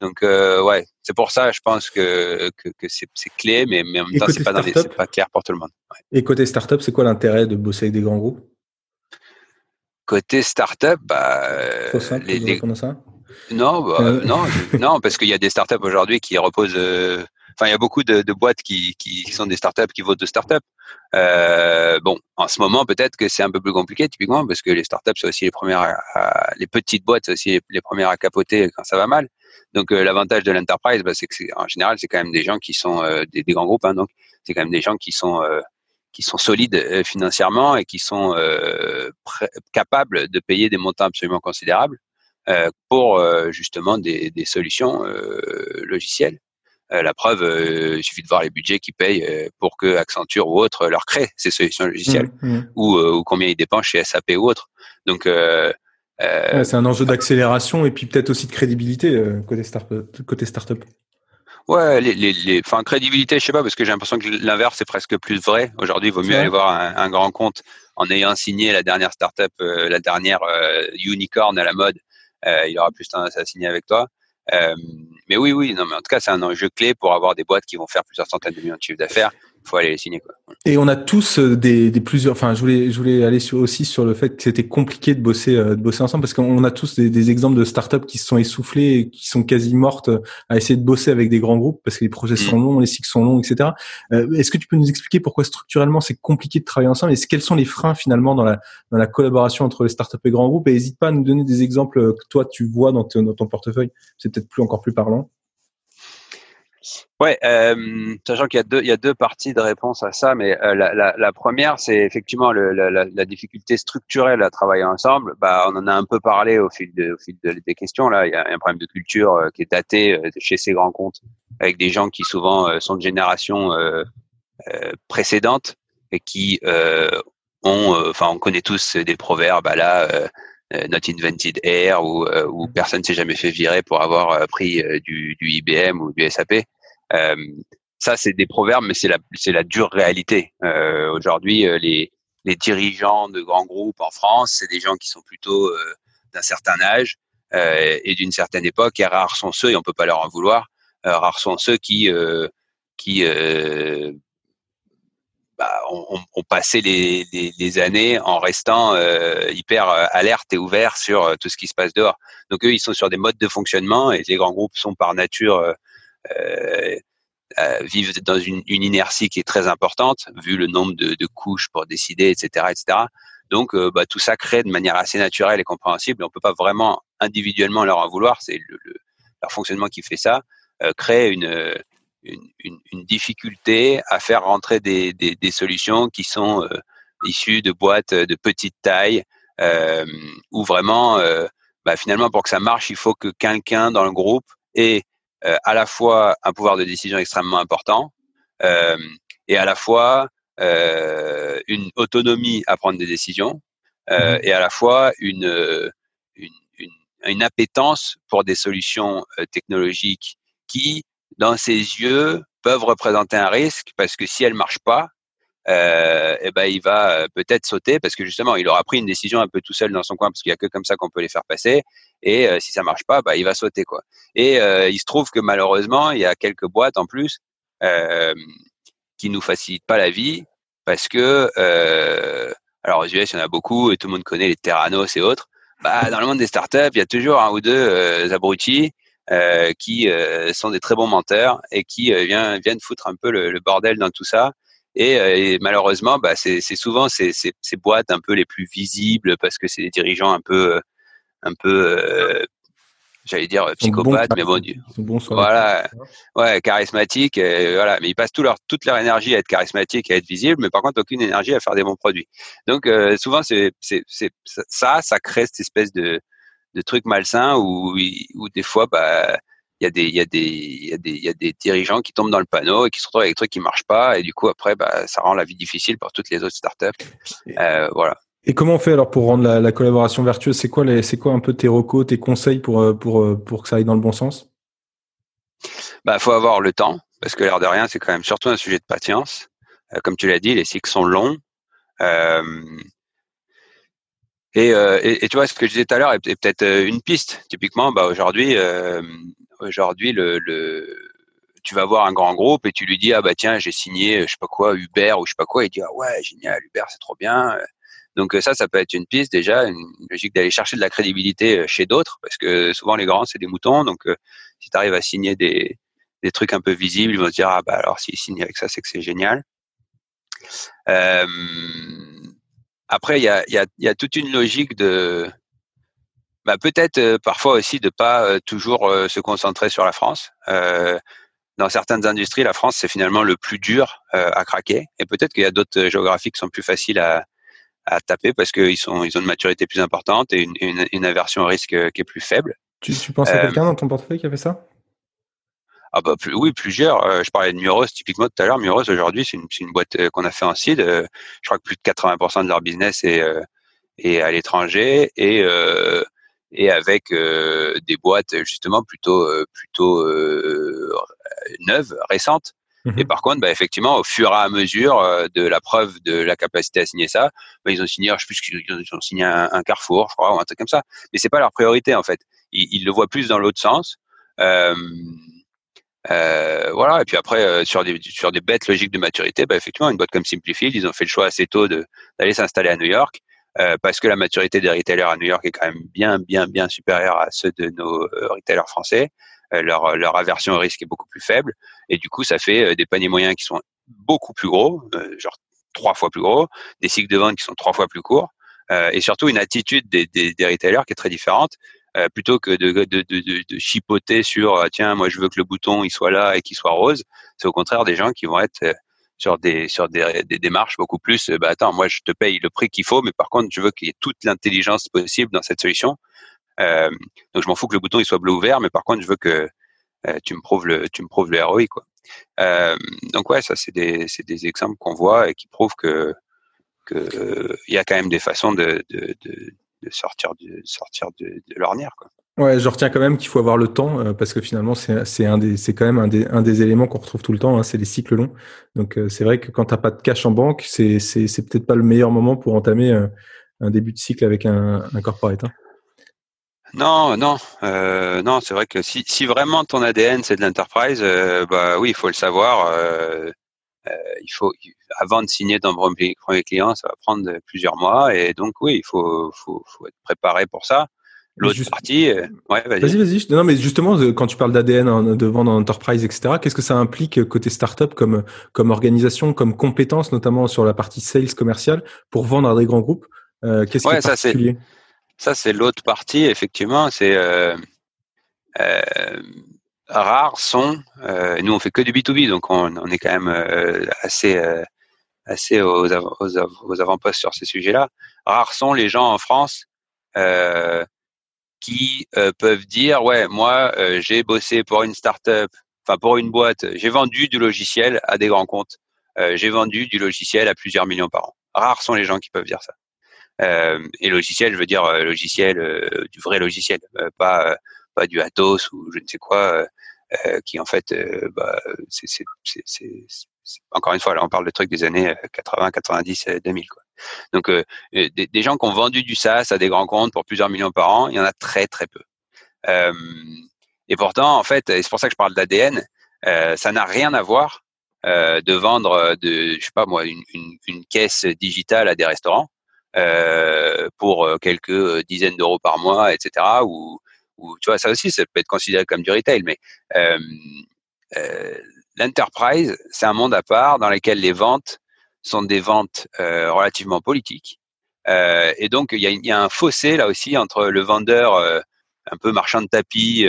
Donc euh, ouais, c'est pour ça, je pense que, que, que c'est, clé, mais, mais en même temps, c'est pas, pas clair pour tout le monde. Ouais. Et côté startup, c'est quoi l'intérêt de bosser avec des grands groupes? Côté startup, bah, Trop simple les, les... ça? Non, bah, euh... non, non, parce qu'il y a des startups aujourd'hui qui reposent euh, Enfin, il y a beaucoup de, de boîtes qui, qui, sont des startups qui votent de startups. Euh, bon, en ce moment, peut-être que c'est un peu plus compliqué, typiquement, parce que les startups sont aussi les premières, à, les petites boîtes sont aussi les, premières à capoter quand ça va mal. Donc, euh, l'avantage de l'enterprise, bah, c'est que en général, c'est quand même des gens qui sont euh, des, des, grands groupes. Hein, donc, c'est quand même des gens qui sont euh, qui sont solides financièrement et qui sont capables de payer des montants absolument considérables pour justement des, des solutions logicielles. La preuve, il suffit de voir les budgets qu'ils payent pour que Accenture ou autre leur crée ces solutions logicielles, mmh, mmh. Ou, ou, combien ils dépensent chez SAP ou autre. Donc ouais, c'est un enjeu d'accélération et puis peut-être aussi de crédibilité côté start côté startup. Ouais, les, les, les, enfin crédibilité, je sais pas, parce que j'ai l'impression que l'inverse est presque plus vrai. Aujourd'hui, il vaut mieux aller voir un, un, grand compte en ayant signé la dernière startup, euh, la dernière euh, unicorn à la mode. Euh, il aura plus tendance à signer avec toi. Euh, mais oui, oui, non, mais en tout cas, c'est un enjeu clé pour avoir des boîtes qui vont faire plusieurs centaines de millions de chiffres d'affaires, faut aller les signer. Quoi. Et on a tous euh, des, des, plusieurs. Enfin, je voulais, je voulais aller sur, aussi sur le fait que c'était compliqué de bosser, euh, de bosser ensemble parce qu'on a tous des, des, exemples de startups qui se sont essoufflées et qui sont quasi mortes euh, à essayer de bosser avec des grands groupes parce que les projets sont mm. longs, les cycles sont longs, etc. Est-ce que tu peux nous expliquer pourquoi structurellement c'est compliqué de travailler ensemble et quels sont les freins finalement dans la, dans la collaboration entre les startups et grands groupes? Et n'hésite pas à nous donner des exemples que toi tu vois dans, dans ton portefeuille. C'est peut-être plus encore plus parlant. Ouais, euh, sachant qu'il y a deux, il y a deux parties de réponse à ça, mais euh, la, la, la, première, c'est effectivement le, la, la, difficulté structurelle à travailler ensemble. Bah, on en a un peu parlé au fil, de, au fil de, des questions. Là, il y a un problème de culture euh, qui est daté euh, chez ces grands comptes, avec des gens qui souvent sont de génération précédente et qui ont, enfin, on connaît tous des proverbes. Bah, là. Not invented air ou, ou personne s'est jamais fait virer pour avoir pris du, du IBM ou du SAP. Euh, ça, c'est des proverbes, mais c'est la, c'est la dure réalité. Euh, aujourd'hui, euh, les, les dirigeants de grands groupes en France, c'est des gens qui sont plutôt d'un certain âge et d'une certaine époque. Et rares sont ceux, et on peut pas leur en vouloir, rares sont ceux qui qui bah, ont, ont, passé les, les, les, années en restant euh, hyper alerte et ouvert sur tout ce qui se passe dehors. Donc eux, ils sont sur des modes de fonctionnement et les grands groupes sont par nature euh, euh, vivent dans une, inertie qui est très importante, vu le nombre de, couches pour décider, etc., etc. Donc, euh, bah, tout ça crée de manière assez naturelle et compréhensible. On peut pas vraiment individuellement leur en vouloir. C'est le, le, leur fonctionnement qui fait ça. Euh, crée une, difficulté à faire rentrer des, solutions qui sont euh, issues de boîtes de petite taille, euh, où vraiment, bah, finalement, pour que ça marche, il faut que quelqu'un dans le groupe ait euh, à la fois un pouvoir de décision extrêmement important euh, et à la fois euh, une autonomie à prendre des décisions mmh et à la fois une, une, une, une, appétence pour des solutions technologiques qui, dans ses yeux, peuvent représenter un risque parce que si elles marchent pas, euh, eh ben il va euh, peut-être sauter parce que justement il aura pris une décision un peu tout seul dans son coin parce qu'il y a que comme ça qu'on peut les faire passer. Et euh, si ça marche pas bah il va sauter quoi. Et euh, il se trouve que malheureusement il y a quelques boîtes en plus qui nous facilitent pas la vie parce que alors aux US il y en a beaucoup et tout le monde connaît les Terranos et autres. Bah dans le monde des startups il y a toujours un ou deux abrutis qui sont des très bons menteurs et qui viennent, viennent foutre un peu le, le bordel dans tout ça et, euh, et malheureusement, bah, c'est souvent ces, ces, ces, boîtes un peu les plus visibles parce que c'est des dirigeants un peu, un peu, euh, j'allais dire psychopathes, mais bon, bon voilà, ouais, charismatiques, voilà. Mais ils passent tout leur, toute leur énergie à être charismatiques, à être visibles, mais par contre aucune énergie à faire des bons produits. Donc euh, souvent, c'est ça, ça crée cette espèce de, de truc malsain où, où des fois, bah il y a des il y a des il y a des il y a des dirigeants qui tombent dans le panneau et qui se retrouvent avec des trucs qui marchent pas et du coup après bah ça rend la vie difficile pour toutes les autres startups. Euh, voilà. et comment on fait alors pour rendre la, la collaboration vertueuse? C'est quoi les c'est quoi un peu tes recos tes conseils pour euh, pour euh, pour que ça aille dans le bon sens? Bah faut avoir le temps parce que l'air de rien c'est quand même surtout un sujet de patience. Euh, comme tu l'as dit les cycles sont longs. Euh, et, et, et, tu vois, ce que je disais tout à l'heure est, peut-être une piste. Typiquement, bah aujourd'hui, euh, aujourd'hui le, le, tu vas voir un grand groupe et tu lui dis ah bah tiens j'ai signé je sais pas quoi Uber ou je sais pas quoi. Il dit ah ouais génial Uber c'est trop bien. Donc ça ça peut être une piste déjà une logique d'aller chercher de la crédibilité euh, chez d'autres parce que souvent les grands c'est des moutons. Donc euh, si tu arrives à signer des, des trucs un peu visibles ils vont se dire ah bah alors s'ils signent avec ça c'est que c'est génial. Euh, après il y a, y, a, y a toute une logique de bah, peut-être euh, parfois aussi de pas euh, toujours euh, se concentrer sur la France. dans certaines industries, la France c'est finalement le plus dur à craquer, et peut-être qu'il y a d'autres géographies qui sont plus faciles à, à taper parce qu'ils sont ils ont une maturité plus importante et une, une, une aversion au risque qui est plus faible. Tu, tu penses à quelqu'un dans ton portefeuille qui a fait ça? Ah bah plus, oui, plusieurs. je parlais de Muros typiquement tout à l'heure. Muros aujourd'hui, c'est une, une, boîte qu'on a fait en seed. je crois que plus de 80% de leur business est, est à l'étranger et et avec euh, des boîtes justement plutôt euh, plutôt euh, neuves, récentes. Et mhm. par contre, bah, effectivement, au fur et à mesure de la preuve de la capacité à signer ça, bah, ils ont signé, je sais plus qu'ils ont signé un, un, Carrefour, je crois, ou un truc comme ça. Mais c'est pas leur priorité en fait. Ils, ils le voient plus dans l'autre sens. Euh, voilà. Et puis après, sur des sur des bêtes logiques de maturité, bah, effectivement, une boîte comme Simplifield, ils ont fait le choix assez tôt d'aller s'installer à New York. parce que la maturité des retailers à New York est quand même bien, bien, bien supérieure à ceux de nos retailers français. leur, leur aversion au risque est beaucoup plus faible. Et du coup, ça fait des paniers moyens qui sont beaucoup plus gros, genre trois fois plus gros, des cycles de vente qui sont trois fois plus courts, euh, et surtout une attitude des, des, des, retailers qui est très différente. Euh, plutôt que de, chipoter sur euh, tiens moi je veux que le bouton il soit là et qu'il soit rose. C'est au contraire des gens qui vont être euh, sur des sur des, démarches beaucoup plus bah attends moi je te paye le prix qu'il faut mais par contre je veux qu'il y ait toute l'intelligence possible dans cette solution. Donc je m'en fous que le bouton il soit bleu ou vert mais par contre je veux que tu me prouves le tu me prouves le ROI quoi. Donc ouais, ça c'est des, des exemples qu'on voit et qui prouvent que il y a quand même des façons de, de sortir de sortir de, de l'ornière quoi. Ouais, je retiens quand même qu'il faut avoir le temps euh, parce que finalement c'est un des c'est quand même un des un des éléments qu'on retrouve tout le temps, hein, c'est les cycles longs. Donc euh, c'est vrai que quand t'as pas de cash en banque, c'est c'est c'est peut-être pas le meilleur moment pour entamer un début de cycle avec un, un corporate. Hein. Non, non, euh, non. C'est vrai que si, si vraiment ton ADN c'est de l'enterprise, euh, bah oui, il faut le savoir. Euh, euh, il faut avant de signer ton premier client, ça va prendre plusieurs mois et donc oui, il faut, faut, faut être préparé pour ça. L'autre partie, euh, ouais, vas-y. Vas-y, vas-y. Non, mais justement, quand tu parles d'ADN de vendre en enterprise, etc., qu'est-ce que ça implique côté startup comme comme organisation, comme compétence, notamment sur la partie sales commerciale, pour vendre à des grands groupes Qu'est-ce ouais, qui est particulier? ça, c'est l'autre partie, effectivement. C'est euh, euh, rares sont. Euh, nous, on fait que du B2B, donc on, on est quand même euh, assez euh, assez aux, aux, aux avant-postes sur ces sujets-là. Rares sont les gens en France euh, qui peuvent dire ouais, moi, j'ai bossé pour une startup, enfin pour une boîte, j'ai vendu du logiciel à des grands comptes, j'ai vendu du logiciel à plusieurs millions par an. Rares sont les gens qui peuvent dire ça. Euh, et logiciel, je veux dire euh, logiciel, euh, du vrai logiciel, pas pas du Atos ou je ne sais quoi, qui en fait, bah, c'est encore une fois, là, on parle de trucs des années 80, 90, 2000. Quoi. Donc, euh, des, gens qui ont vendu du SaaS à des grands comptes pour plusieurs millions par an, il y en a très, très peu. Euh, et pourtant, en fait, et c'est pour ça que je parle d'ADN, euh, ça n'a rien à voir de vendre, de, je sais pas moi, une, caisse digitale à des restaurants euh, pour euh, quelques euh, dizaines d'euros par mois, etc. Ou, ou, tu vois, ça aussi, ça peut être considéré comme du retail, mais euh, euh, l'enterprise, c'est un monde à part dans lequel les ventes sont des ventes euh, relativement politiques. et donc, il y a, y a, un fossé là aussi entre le vendeur un peu marchand de tapis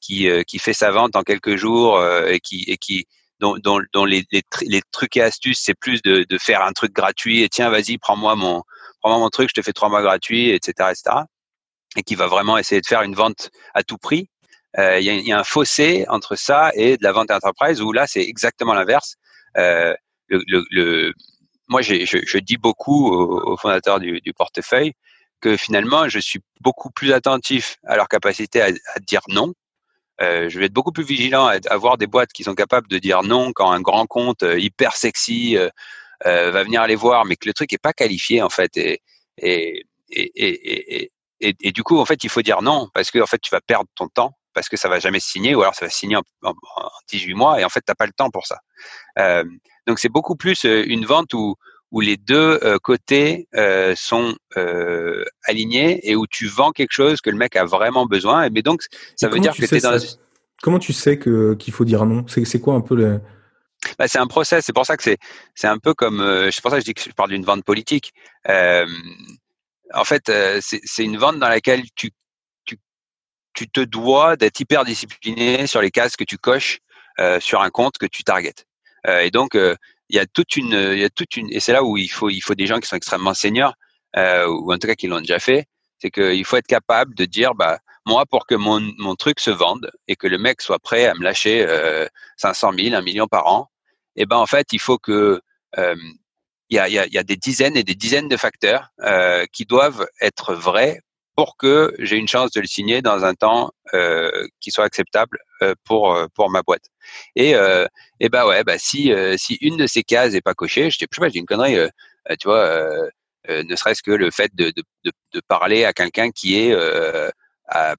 qui, qui fait sa vente en quelques jours et qui, et qui dont, dont, dont les, les, les, trucs et astuces, c'est plus de, de, faire un truc gratuit et tiens, vas-y, prends-moi mon, prends mon truc, je te fais trois mois gratuits, etc., etc. Et qui va vraiment essayer de faire une vente à tout prix. Euh, il y, a, y, a, un fossé entre ça et de la vente enterprise où là, c'est exactement l'inverse. Euh, le, le, le, moi, je, je, dis beaucoup aux, aux fondateurs du, du, portefeuille que finalement, je suis beaucoup plus attentif à leur capacité à, à dire non. Euh, je vais être beaucoup plus vigilant à avoir des boîtes qui sont capables de dire non quand un grand compte euh, hyper sexy euh, euh, va venir aller voir, mais que le truc est pas qualifié en fait. Et, et, et, et, et, du coup, en fait, il faut dire non parce que en fait, tu vas perdre ton temps parce que ça va jamais signer ou alors ça va signer en, en, 18 mois et en fait, t'as pas le temps pour ça. Euh, donc, c'est beaucoup plus euh, une vente où où les deux euh, côtés euh, sont euh, alignés et où tu vends quelque chose que le mec a vraiment besoin. Mais donc, ça veut dire que tu es dans. Comment tu sais que qu'il faut dire non? C'est quoi un peu le bah, c'est un process. C'est pour ça que c'est c'est un peu comme. C'est pour ça que je dis que je parle d'une vente politique. En fait, euh, c'est une vente dans laquelle tu tu tu te dois d'être hyper discipliné sur les cases que tu coches euh, sur un compte que tu targetes. Euh, et donc il y a toute une il y a toute une et c'est là où il faut il faut des gens qui sont extrêmement seniors ou en tout cas qui l'ont déjà fait. C'est qu'il faut être capable de dire bah moi, pour que mon, mon truc se vende et que le mec soit prêt à me lâcher euh, 500 000, 1 million par an, eh ben en fait, il faut que il y, a, y, a, y, a, des dizaines et des dizaines de facteurs euh, qui doivent être vrais pour que j'ai une chance de le signer dans un temps euh, qui soit acceptable euh, pour euh, pour ma boîte. Et euh, et ben ouais, bah si si une de ces cases est pas cochée, je sais pas, j'ai une connerie, tu vois, ne serait-ce que le fait de, de, de, de parler à quelqu'un qui est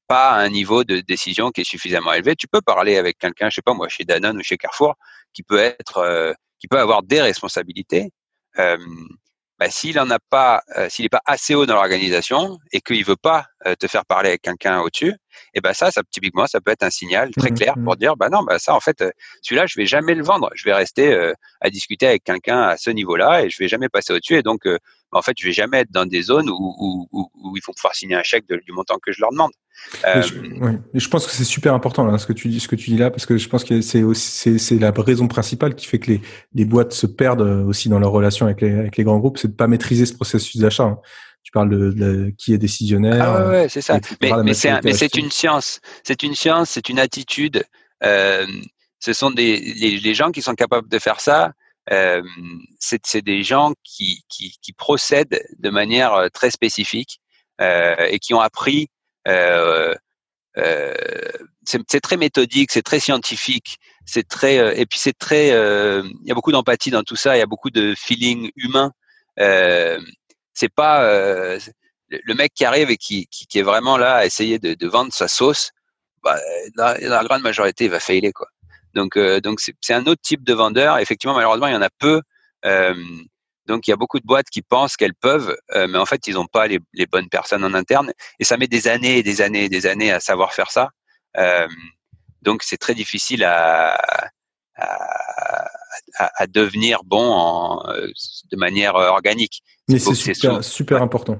pas un niveau de décision qui est suffisamment élevé. Tu peux parler avec quelqu'un, je sais pas moi, chez Danone ou chez Carrefour, qui peut être, qui peut avoir des responsabilités. Bah, s'il en a pas, s'il n'est pas assez haut dans l'organisation et qu'il veut pas te faire parler avec quelqu'un au-dessus, et eh ben ça, ça typiquement, ça peut être un signal très mmh, clair pour mmh. dire, bah non, bah ça en fait, celui-là, je vais jamais le vendre. Je vais rester à discuter avec quelqu'un à ce niveau-là et je vais jamais passer au-dessus. Et donc, en fait, je vais jamais être dans des zones où, où, où, où ils vont pouvoir signer un chèque du montant que je leur demande. Euh, je, je, pense que c'est super important là, ce que tu dis, ce que tu dis là, parce que je pense que c'est la raison principale qui fait que les, les boîtes se perdent aussi dans leur relation avec les, avec les grands groupes, c'est de pas maîtriser ce processus d'achat. Hein. Tu parles de, de, qui est décisionnaire. Ah ouais, c'est ça. Mais, mais c'est une science. C'est une science, c'est une attitude. Euh, ce sont des les, les, gens qui sont capables de faire ça. Euh, c'est des gens qui, qui, qui, procèdent de manière euh, très spécifique euh, et qui ont appris. Euh, euh c'est très méthodique, c'est très scientifique, c'est très et puis c'est très. Il y a beaucoup d'empathie dans tout ça, il y a beaucoup de feeling humain. c'est pas le mec qui arrive et qui, qui, est vraiment là à essayer de, vendre sa sauce. Bah, dans, la grande majorité, il va failer quoi. Donc, euh, donc c'est un autre type de vendeur. Effectivement, malheureusement, il y en a peu. Euh, donc, il y a beaucoup de boîtes qui pensent qu'elles peuvent, euh, mais en fait, ils n'ont pas les, les, bonnes personnes en interne. Et ça met des années et des années et des années à savoir faire ça. donc, c'est très difficile à, à, à, devenir bon en, de manière organique. Mais c'est super, super important.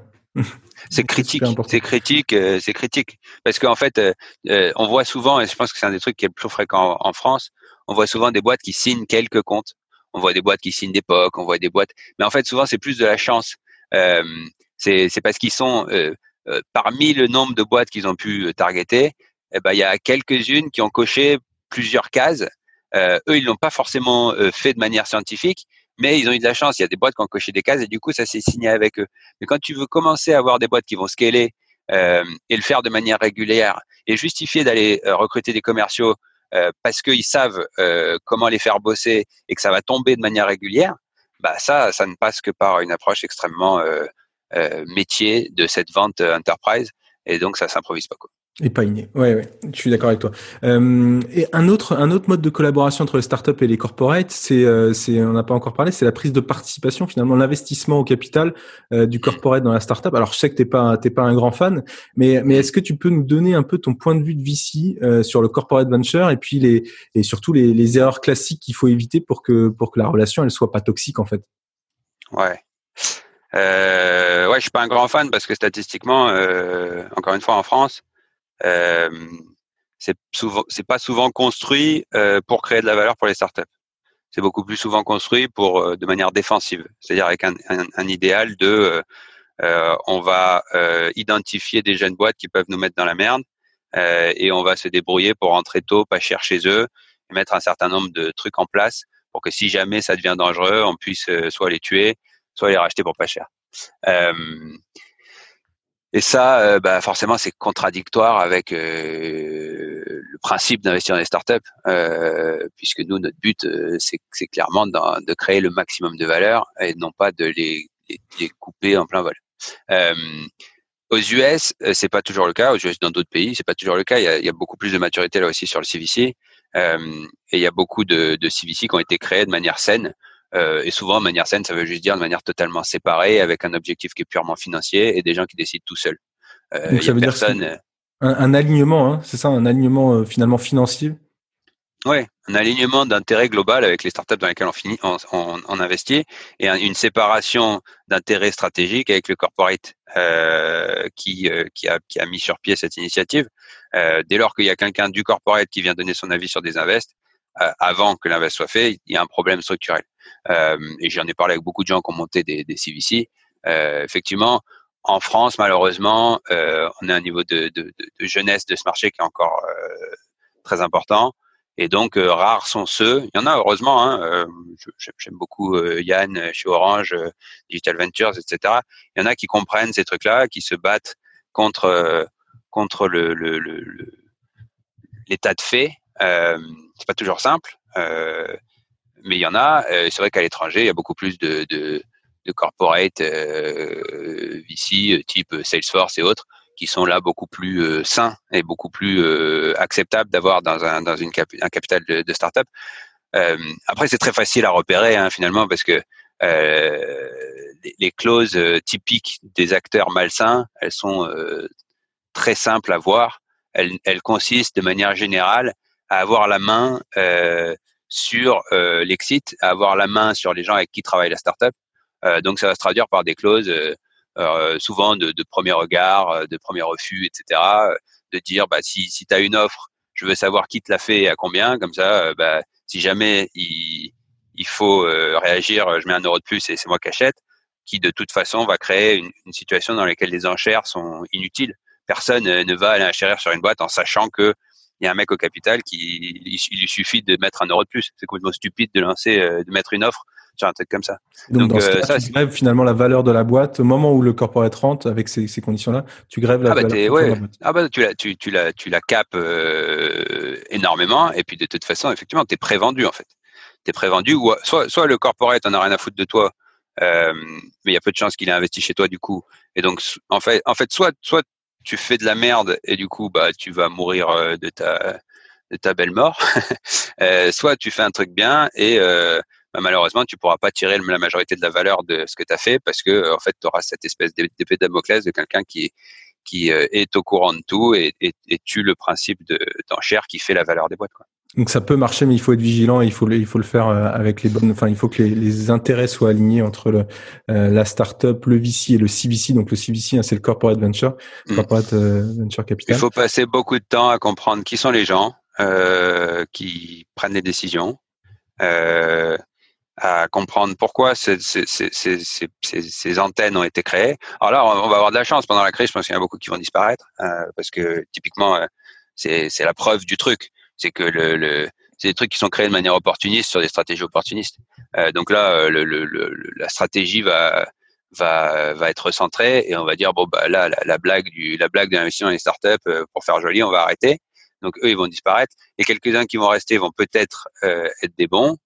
C'est critique, c'est critique, euh, c'est critique. Parce qu'en fait, euh, euh, on voit souvent, et je pense que c'est un des trucs qui est le plus fréquent en, France, on voit souvent des boîtes qui signent quelques comptes. On voit des boîtes qui signent des POC, on voit des boîtes. Mais en fait, souvent, c'est plus de la chance. c'est parce qu'ils sont parmi le nombre de boîtes qu'ils ont pu targeter. Eh ben, il y a quelques-unes qui ont coché plusieurs cases. eux, ils l'ont pas forcément fait de manière scientifique, mais ils ont eu de la chance. Il y a des boîtes qui ont coché des cases et du coup, ça s'est signé avec eux. Mais quand tu veux commencer à avoir des boîtes qui vont scaler euh, et le faire de manière régulière et justifier d'aller euh, recruter des commerciaux euh, parce qu'ils savent euh, comment les faire bosser et que ça va tomber de manière régulière, bah ça, ça ne passe que par une approche extrêmement euh, métier de cette vente enterprise et donc ça s'improvise pas. Quoi. Et pas inné. Ouais, ouais, je suis d'accord avec toi. Euh, et un autre, un autre mode de collaboration entre les startups et les corporates, c'est, euh, c'est, on n'a pas encore parlé, c'est la prise de participation, finalement, l'investissement au capital euh, du corporate dans la startup. Alors, je sais que t'es pas, t'es pas un grand fan, mais, mais est-ce que tu peux nous donner un peu ton point de vue de VC euh, sur le corporate venture et puis les, et surtout les, les erreurs classiques qu'il faut éviter pour que, pour que la relation elle soit pas toxique en fait? Ouais. Euh, ouais, je suis pas un grand fan parce que statistiquement, euh, encore une fois en France, euh, c'est souvent, c'est pas souvent construit euh, pour créer de la valeur pour les startups. C'est beaucoup plus souvent construit pour euh, de manière défensive, c'est-à-dire avec un, un, un, idéal de euh, on va identifier des jeunes boîtes qui peuvent nous mettre dans la merde et on va se débrouiller pour rentrer tôt, pas cher chez eux, et mettre un certain nombre de trucs en place pour que si jamais ça devient dangereux, on puisse soit les tuer, soit les racheter pour pas cher. Euh, et ça, euh, bah, forcément, c'est contradictoire avec euh, le principe d'investir dans les startups, euh, puisque nous, notre but, euh, c'est clairement de, de, créer le maximum de valeur et non pas de les, les, couper en plein vol. Euh, aux US, c'est pas toujours le cas. Aux US, dans d'autres pays, c'est pas toujours le cas. Il y, a, il y, a, beaucoup plus de maturité là aussi sur le CVC, et il y a beaucoup de, de CVC qui ont été créés de manière saine. Euh, et souvent, de manière saine, ça veut juste dire de manière totalement séparée, avec un objectif qui est purement financier et des gens qui décident tout seuls. Euh, Donc ça veut personne... dire un, un, alignement, hein, c'est ça, un alignement euh, finalement financier? Oui, un alignement d'intérêt global avec les startups dans lesquelles on, finit, on, on, on investit et une séparation d'intérêts stratégiques avec le corporate euh, qui, euh, qui, a, qui a mis sur pied cette initiative. Euh, dès lors qu'il y a quelqu'un du corporate qui vient donner son avis sur des invests, avant que l'invest soit fait, il y a un problème structurel. Euh, et j'en ai parlé avec beaucoup de gens qui ont monté des, des CVC. Euh, effectivement, en France, malheureusement, on a un niveau de, de, de, jeunesse de ce marché qui est encore très important. Et donc, rares sont ceux, il y en a heureusement, hein, j'aime beaucoup Yann chez Orange, Digital Ventures, etc. Il y en a qui comprennent ces trucs-là, qui se battent contre, contre le, le, le, l'état de fait. Euh, c'est pas toujours simple, euh, mais il y en a. Euh, c'est vrai qu'à l'étranger, il y a beaucoup plus de, de, de corporate euh, VC type Salesforce et autres qui sont là beaucoup plus sains et beaucoup plus acceptables d'avoir dans un dans une un capital de, de start-up. après, c'est très facile à repérer hein, finalement parce que les, clauses typiques des acteurs malsains, elles sont très simples à voir. Elles consistent de manière générale à avoir la main euh, sur euh, l'exit, à avoir la main sur les gens avec qui travaille la startup. Euh, donc ça va se traduire par des clauses euh, souvent de, de, premier regard, de premier refus, etc. De dire bah, si, si tu as une offre, je veux savoir qui te l'a fait et à combien. Comme ça, bah, si jamais il, il faut réagir, je mets un euro de plus et c'est moi qui achète qui de toute façon va créer une, une, situation dans laquelle les enchères sont inutiles. Personne ne va aller enchérir sur une boîte en sachant que il y a un mec au capital qui il, lui suffit de mettre un euro de plus. C'est complètement stupide de lancer, euh, de mettre une offre sur un truc comme ça. Donc, dans euh, ça, tu grèves finalement la valeur de la boîte au moment où le corporate rentre avec ces, ces conditions-là. Tu grèves la ah bah valeur ouais. de la boîte. Ah bah tu la, tu, tu la, tu la capes euh, énormément et puis de toute façon, effectivement, tu es prévendu en fait. Tu es prévendu ou soit, soit le corporate en a rien à foutre de toi, euh, mais il y a peu de chances qu'il ait investi chez toi du coup. Et donc en fait, en fait, soit, soit tu fais de la merde et du coup bah tu vas mourir euh, de ta de ta belle mort. euh, soit tu fais un truc bien et euh, bah, malheureusement tu pourras pas tirer la majorité de la valeur de ce que tu as fait parce que en fait tu auras cette espèce d'épée Damoclès de quelqu'un qui qui euh, est au courant de tout et tue le principe d'enchère qui fait la valeur des boîtes quoi. Donc ça peut marcher, mais il faut être vigilant. il faut le, il faut le faire euh, avec les bonnes. Enfin, il faut que les, les intérêts soient alignés entre le, euh, la startup, le VC et le CVC. Donc le CVC, hein, c'est le corporate venture, mm. corporate euh, venture capital. Il faut passer beaucoup de temps à comprendre qui sont les gens euh, qui prennent les décisions, euh, à comprendre pourquoi ces, ces, ces, ces, antennes ont été créées. Alors là, on va avoir de la chance pendant la crise. Je pense qu'il y en a beaucoup qui vont disparaître parce que typiquement, c'est la preuve du truc c'est que le, le c'est des trucs qui sont créés de manière opportuniste sur des stratégies opportunistes. Euh, donc là, euh, le, le, la stratégie va va va être centrée et on va dire bon bah là la, blague du la blague de l'investissement dans les startups euh, pour faire joli, on va arrêter. Donc eux ils vont disparaître et quelques-uns qui vont rester vont peut-être être des bons.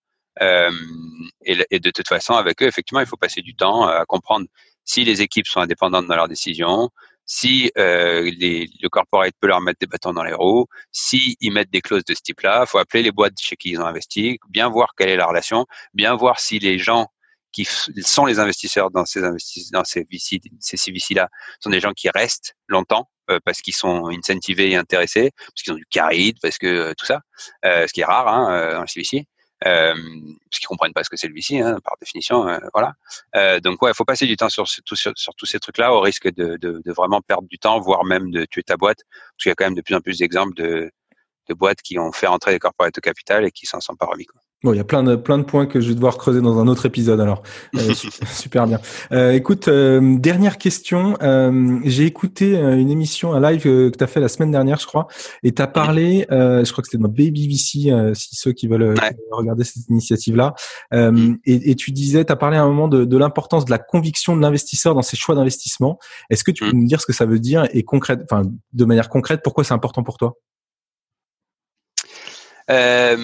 Et, de toute façon avec eux effectivement il faut passer du temps à comprendre si les équipes sont indépendantes dans leurs décisions, si euh, les, le corporate peut leur mettre des bâtons dans les roues, si ils mettent des clauses de ce type-là, faut appeler les boîtes chez qui ils ont investi, bien voir quelle est la relation, bien voir si les gens qui sont les investisseurs dans ces investisseurs, dans ces VC, ces CVC là, sont des gens qui restent longtemps euh, parce qu'ils sont incentivés et intéressés, parce qu'ils ont du caride, parce que euh, tout ça, euh, ce qui est rare hein, dans le CVC euh, parce qu'ils comprennent pas ce que c'est le VC, hein, par définition, euh, voilà. Euh, donc ouais, il faut passer du temps sur, sur, sur, tous ces trucs-là, au risque de, de, de, vraiment perdre du temps, voire même de tuer ta boîte, parce qu'il y a quand même de plus en plus d'exemples de, de boîtes qui ont fait rentrer des corporates au capital et qui s'en sont pas remis. Quoi. Bon, il y a plein de plein de points que je vais devoir creuser dans un autre épisode. Alors, euh, super bien. Euh, écoute, euh, dernière question. Euh, j'ai écouté euh, une émission, un live que tu as fait la semaine dernière, je crois, et tu as parlé, je crois que c'était dans Baby VC, si ceux qui veulent regarder cette initiative-là. Mm. Et, et, tu disais, tu as parlé à un moment de, de l'importance de la conviction de l'investisseur dans ses choix d'investissement. Est-ce que tu peux mm. nous dire ce que ça veut dire et concrète, enfin, de manière concrète, pourquoi c'est important pour toi? Euh,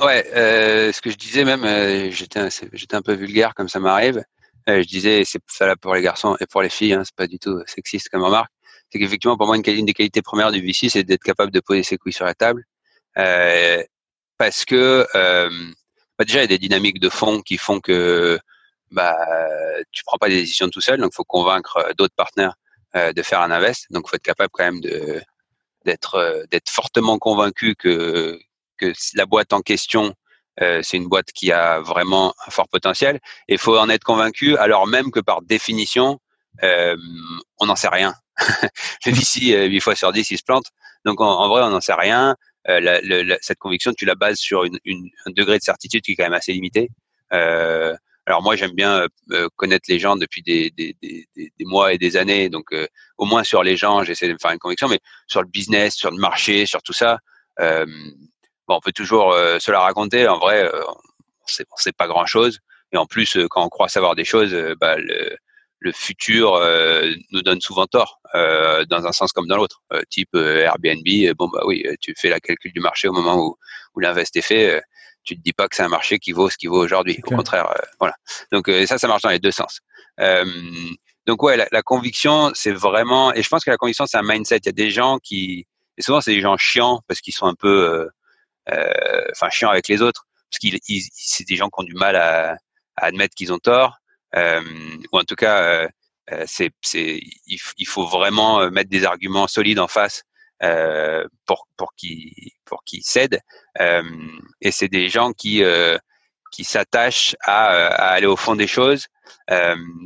ouais, euh, ce que je disais même, euh, j'étais un peu vulgaire comme ça m'arrive. Euh, je disais c'est là pour les garçons et pour les filles, hein, c'est pas du tout sexiste comme remarque. C'est qu'effectivement pour moi une, des qualités premières du VC, c'est d'être capable de poser ses couilles sur la table, euh, parce que bah déjà il y a des dynamiques de fond qui font que bah tu prends pas des décisions tout seul, donc faut convaincre d'autres partenaires de faire un invest. Donc faut être capable quand même de d'être d'être fortement convaincu que que la boîte en question, euh, c'est une boîte qui a vraiment un fort potentiel. Et il faut en être convaincu, alors même que par définition, euh, on n'en sait rien. le VC, euh, 8 fois sur 10, il se plante. Donc en, vrai, on n'en sait rien. Euh, cette conviction, tu la bases sur un degré de certitude qui est quand même assez limité. Alors moi, j'aime bien connaître les gens depuis des, des, mois et des années. Donc au moins sur les gens, j'essaie de me faire une conviction, mais sur le business, sur le marché, sur tout ça, bon, on peut toujours euh, se la raconter. En vrai, euh, on on sait pas grand chose. Et en plus, euh, quand on croit savoir des choses, bah, le, le futur nous donne souvent tort, dans un sens comme dans l'autre. type Airbnb, bon bah oui, tu fais la calcul du marché au moment où, où l'invest est fait. tu te dis pas que c'est un marché qui vaut ce qu'il vaut aujourd'hui. Au contraire, voilà. Donc ça, ça marche dans les deux sens. donc ouais, la, conviction, c'est vraiment, et je pense que la conviction, c'est un mindset. Il y a des gens qui, et souvent c'est des gens chiants parce qu'ils sont un peu, enfin chiants avec les autres, parce qu'ils, c'est des gens qui ont du mal à, admettre qu'ils ont tort, ou en tout cas euh, c'est, c'est, il, faut vraiment euh, mettre des arguments solides en face euh, pour pour qu'ils pour qu'ils cèdent. et c'est des gens qui qui s'attachent à, aller au fond des choses.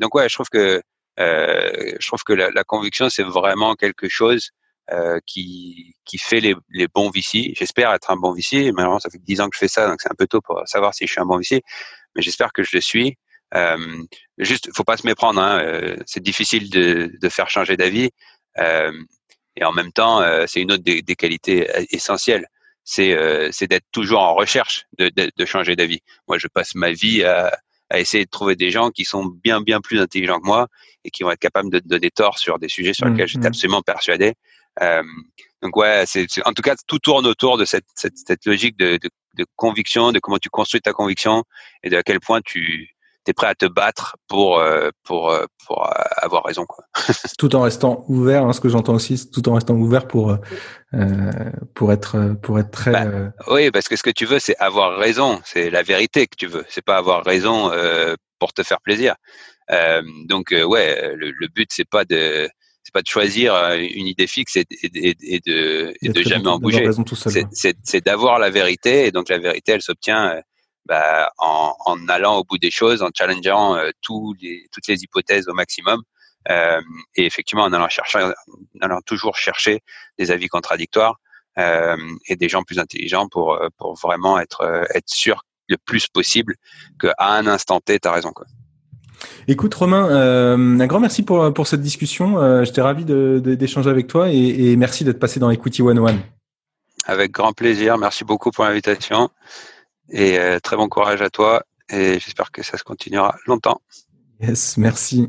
donc ouais, je trouve que je trouve que la conviction c'est vraiment quelque chose euh, qui, qui fait les, les bons VC. J'espère être un bon VC. Malheureusement, ça fait dix ans que je fais ça, donc c'est un peu tôt pour savoir si je suis un bon VC. Mais j'espère que je le suis. Euh, juste, faut pas se méprendre. Hein, euh, c'est difficile de, de, faire changer d'avis. Euh, et en même temps, c'est une autre des, des, qualités essentielles. C'est d'être toujours en recherche de, de, de changer d'avis. Moi, je passe ma vie à, à essayer de trouver des gens qui sont bien bien plus intelligents que moi et qui vont être capables de donner tort sur des sujets sur lesquels j'étais mmh, mmh. absolument persuadé. Euh, donc ouais, c'est en tout cas tout tourne autour de cette, cette, cette logique de, de, de, conviction, de comment tu construis ta conviction et de à quel point tu es prêt à te battre pour euh, pour euh, pour euh, avoir raison quoi. tout en restant ouvert, hein, ce que j'entends aussi, tout en restant ouvert pour pour être pour être très. Bah, oui, parce que ce que tu veux, c'est avoir raison, c'est la vérité que tu veux, c'est pas avoir raison pour te faire plaisir. donc ouais, le, le but c'est pas de c'est pas de choisir une idée fixe et, et, et de, et de jamais en bouger. C'est d'avoir la vérité et donc la vérité elle s'obtient bah, en, en, allant au bout des choses, en challengeant euh, tous les, toutes les hypothèses au maximum. Euh, et effectivement, en allant, chercher, en allant toujours chercher des avis contradictoires euh, et des gens plus intelligents pour, euh, pour vraiment être, euh, être sûr le plus possible qu'à un instant T, tu as raison. Quoi. Écoute Romain, euh, un grand merci pour, pour cette discussion. Euh, J'étais ravi d'échanger avec toi et, et merci d'être passé dans Equity 101. Avec grand plaisir. Merci beaucoup pour l'invitation. Et euh, très bon courage à toi et j'espère que ça se continuera longtemps. Yes, merci.